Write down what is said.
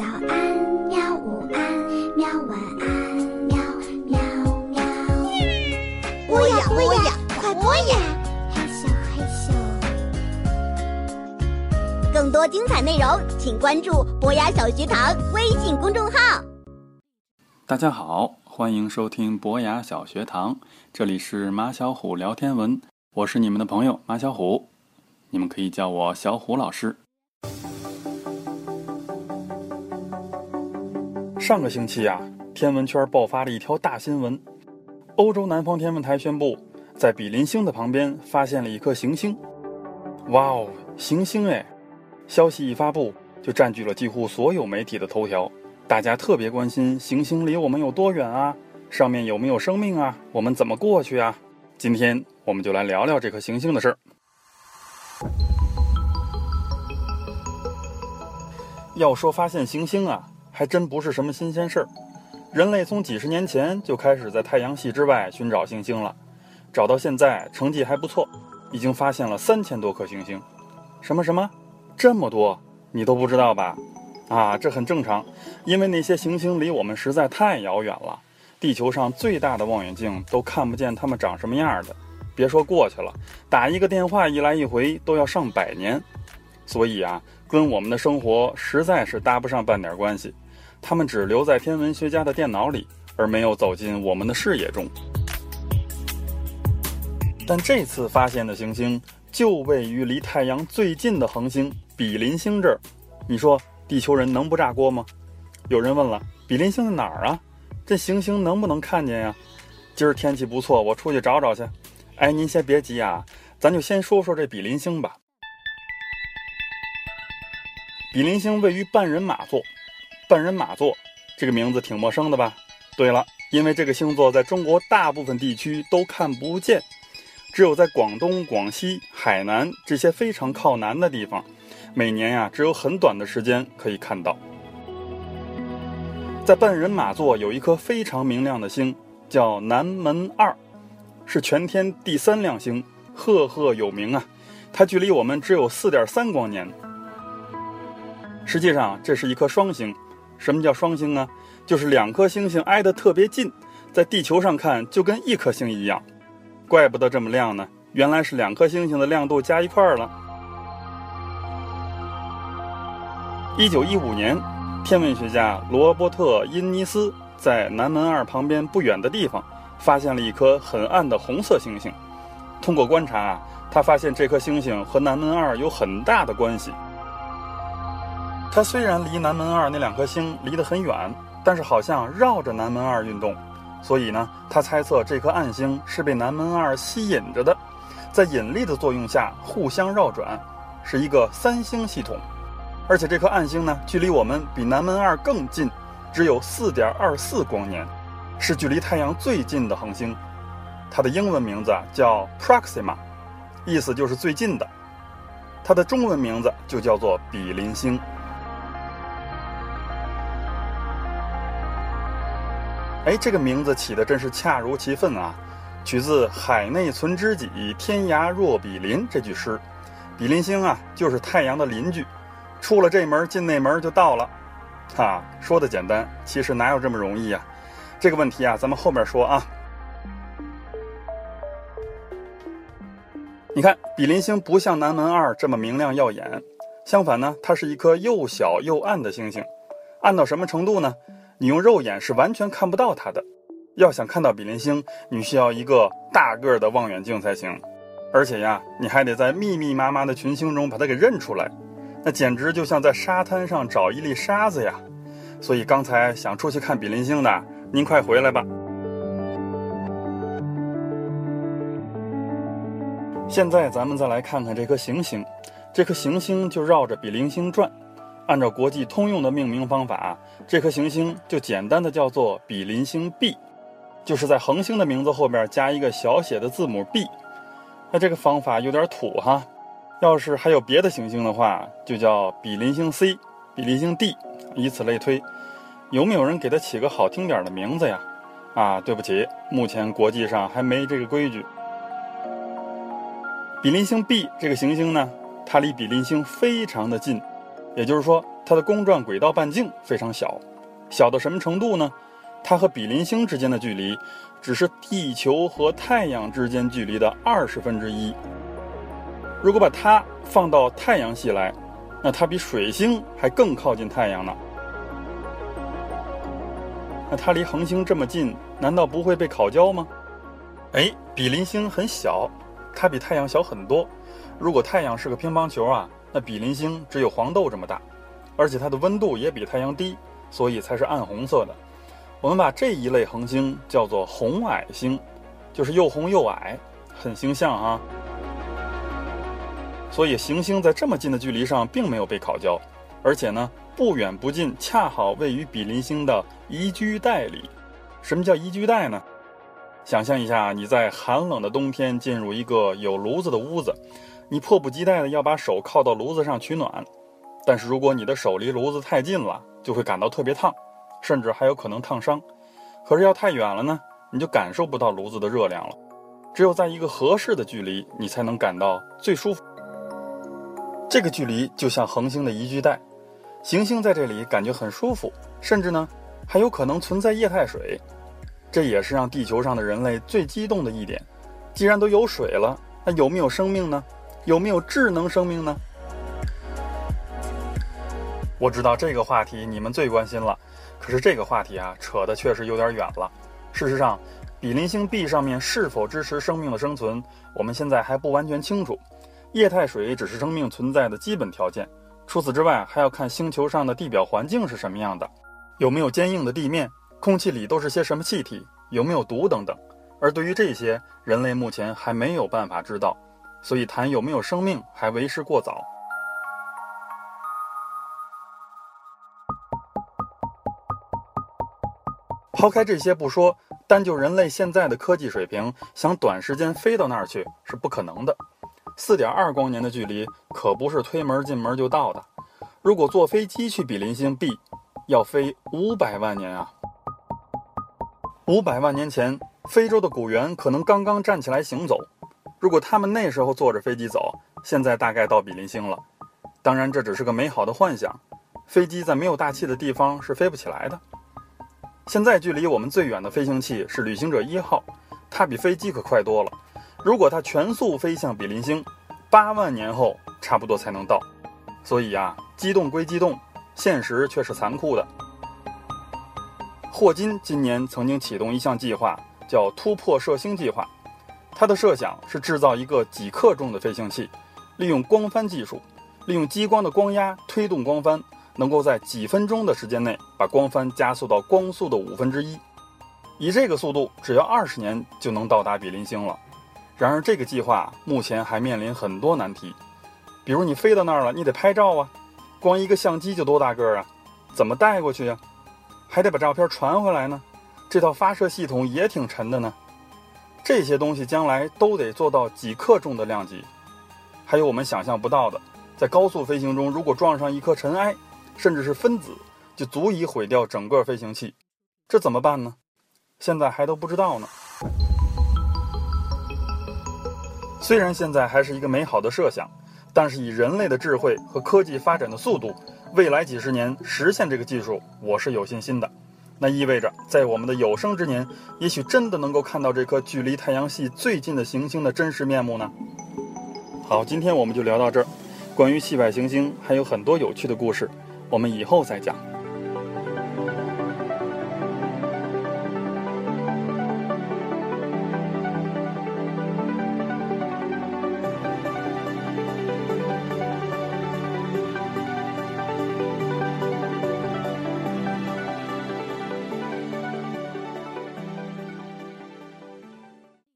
早安，喵！午安，喵！晚安，喵喵喵。播呀播呀，快播呀！嘿咻嘿咻。更多精彩内容，请关注博雅小学堂微信公众号。大家好，欢迎收听博雅小学堂，这里是马小虎聊天文，我是你们的朋友马小虎，你们可以叫我小虎老师。上个星期啊，天文圈爆发了一条大新闻，欧洲南方天文台宣布，在比邻星的旁边发现了一颗行星。哇哦，行星哎！消息一发布，就占据了几乎所有媒体的头条。大家特别关心行星离我们有多远啊？上面有没有生命啊？我们怎么过去啊？今天我们就来聊聊这颗行星的事儿。要说发现行星啊，还真不是什么新鲜事儿。人类从几十年前就开始在太阳系之外寻找行星了，找到现在成绩还不错，已经发现了三千多颗行星。什么什么？这么多？你都不知道吧？啊，这很正常，因为那些行星离我们实在太遥远了，地球上最大的望远镜都看不见它们长什么样的。别说过去了，打一个电话一来一回都要上百年，所以啊，跟我们的生活实在是搭不上半点关系。它们只留在天文学家的电脑里，而没有走进我们的视野中。但这次发现的行星就位于离太阳最近的恒星比邻星这儿，你说？地球人能不炸锅吗？有人问了，比邻星在哪儿啊？这行星能不能看见呀？今儿天气不错，我出去找找去。哎，您先别急啊，咱就先说说这比邻星吧。比邻星位于半人马座，半人马座这个名字挺陌生的吧？对了，因为这个星座在中国大部分地区都看不见，只有在广东、广西、海南这些非常靠南的地方。每年呀，只有很短的时间可以看到。在半人马座有一颗非常明亮的星，叫南门二，是全天第三亮星，赫赫有名啊。它距离我们只有四点三光年。实际上，这是一颗双星。什么叫双星呢？就是两颗星星挨得特别近，在地球上看就跟一颗星一样。怪不得这么亮呢，原来是两颗星星的亮度加一块儿了。一九一五年，天文学家罗伯特·因尼斯在南门二旁边不远的地方，发现了一颗很暗的红色星星。通过观察啊，他发现这颗星星和南门二有很大的关系。它虽然离南门二那两颗星离得很远，但是好像绕着南门二运动，所以呢，他猜测这颗暗星是被南门二吸引着的，在引力的作用下互相绕转，是一个三星系统。而且这颗暗星呢，距离我们比南门二更近，只有四点二四光年，是距离太阳最近的恒星。它的英文名字叫 Proxima，意思就是最近的。它的中文名字就叫做比邻星。哎，这个名字起的真是恰如其分啊，取自“海内存知己，天涯若比邻”这句诗。比邻星啊，就是太阳的邻居。出了这门进那门就到了，哈，说的简单，其实哪有这么容易呀？这个问题啊，咱们后面说啊。你看，比邻星不像南门二这么明亮耀眼，相反呢，它是一颗又小又暗的星星，暗到什么程度呢？你用肉眼是完全看不到它的。要想看到比邻星，你需要一个大个儿的望远镜才行，而且呀，你还得在密密麻麻的群星中把它给认出来。那简直就像在沙滩上找一粒沙子呀！所以刚才想出去看比邻星的，您快回来吧。现在咱们再来看看这颗行星，这颗行星就绕着比邻星转。按照国际通用的命名方法，这颗行星就简单的叫做比邻星 B，就是在恒星的名字后边加一个小写的字母 B。那这个方法有点土哈。要是还有别的行星的话，就叫比邻星 C、比邻星 D，以此类推。有没有人给它起个好听点的名字呀？啊，对不起，目前国际上还没这个规矩。比邻星 B 这个行星呢，它离比邻星非常的近，也就是说，它的公转轨道半径非常小，小到什么程度呢？它和比邻星之间的距离，只是地球和太阳之间距离的二十分之一。如果把它放到太阳系来，那它比水星还更靠近太阳呢。那它离恒星这么近，难道不会被烤焦吗？哎，比邻星很小，它比太阳小很多。如果太阳是个乒乓球啊，那比邻星只有黄豆这么大，而且它的温度也比太阳低，所以才是暗红色的。我们把这一类恒星叫做红矮星，就是又红又矮，很形象啊。所以行星在这么近的距离上并没有被烤焦，而且呢不远不近，恰好位于比邻星的宜居带里。什么叫宜居带呢？想象一下，你在寒冷的冬天进入一个有炉子的屋子，你迫不及待的要把手靠到炉子上取暖，但是如果你的手离炉子太近了，就会感到特别烫。甚至还有可能烫伤，可是要太远了呢，你就感受不到炉子的热量了。只有在一个合适的距离，你才能感到最舒服。这个距离就像恒星的宜居带，行星在这里感觉很舒服，甚至呢还有可能存在液态水。这也是让地球上的人类最激动的一点。既然都有水了，那有没有生命呢？有没有智能生命呢？我知道这个话题你们最关心了。可是这个话题啊，扯的确实有点远了。事实上，比邻星 B 上面是否支持生命的生存，我们现在还不完全清楚。液态水只是生命存在的基本条件，除此之外，还要看星球上的地表环境是什么样的，有没有坚硬的地面，空气里都是些什么气体，有没有毒等等。而对于这些，人类目前还没有办法知道，所以谈有没有生命还为时过早。抛开这些不说，单就人类现在的科技水平，想短时间飞到那儿去是不可能的。四点二光年的距离可不是推门进门就到的。如果坐飞机去比邻星 B，要飞五百万年啊！五百万年前，非洲的古猿可能刚刚站起来行走。如果他们那时候坐着飞机走，现在大概到比邻星了。当然，这只是个美好的幻想。飞机在没有大气的地方是飞不起来的。现在距离我们最远的飞行器是旅行者一号，它比飞机可快多了。如果它全速飞向比邻星，八万年后差不多才能到。所以啊，激动归激动，现实却是残酷的。霍金今年曾经启动一项计划，叫“突破射星计划”。他的设想是制造一个几克重的飞行器，利用光帆技术，利用激光的光压推动光帆。能够在几分钟的时间内把光帆加速到光速的五分之一，以这个速度，只要二十年就能到达比邻星了。然而，这个计划目前还面临很多难题，比如你飞到那儿了，你得拍照啊，光一个相机就多大个儿啊？怎么带过去呀？还得把照片传回来呢，这套发射系统也挺沉的呢。这些东西将来都得做到几克重的量级，还有我们想象不到的，在高速飞行中，如果撞上一颗尘埃。甚至是分子，就足以毁掉整个飞行器，这怎么办呢？现在还都不知道呢。虽然现在还是一个美好的设想，但是以人类的智慧和科技发展的速度，未来几十年实现这个技术，我是有信心的。那意味着，在我们的有生之年，也许真的能够看到这颗距离太阳系最近的行星的真实面目呢。好，今天我们就聊到这儿。关于系外行星还有很多有趣的故事。我们以后再讲。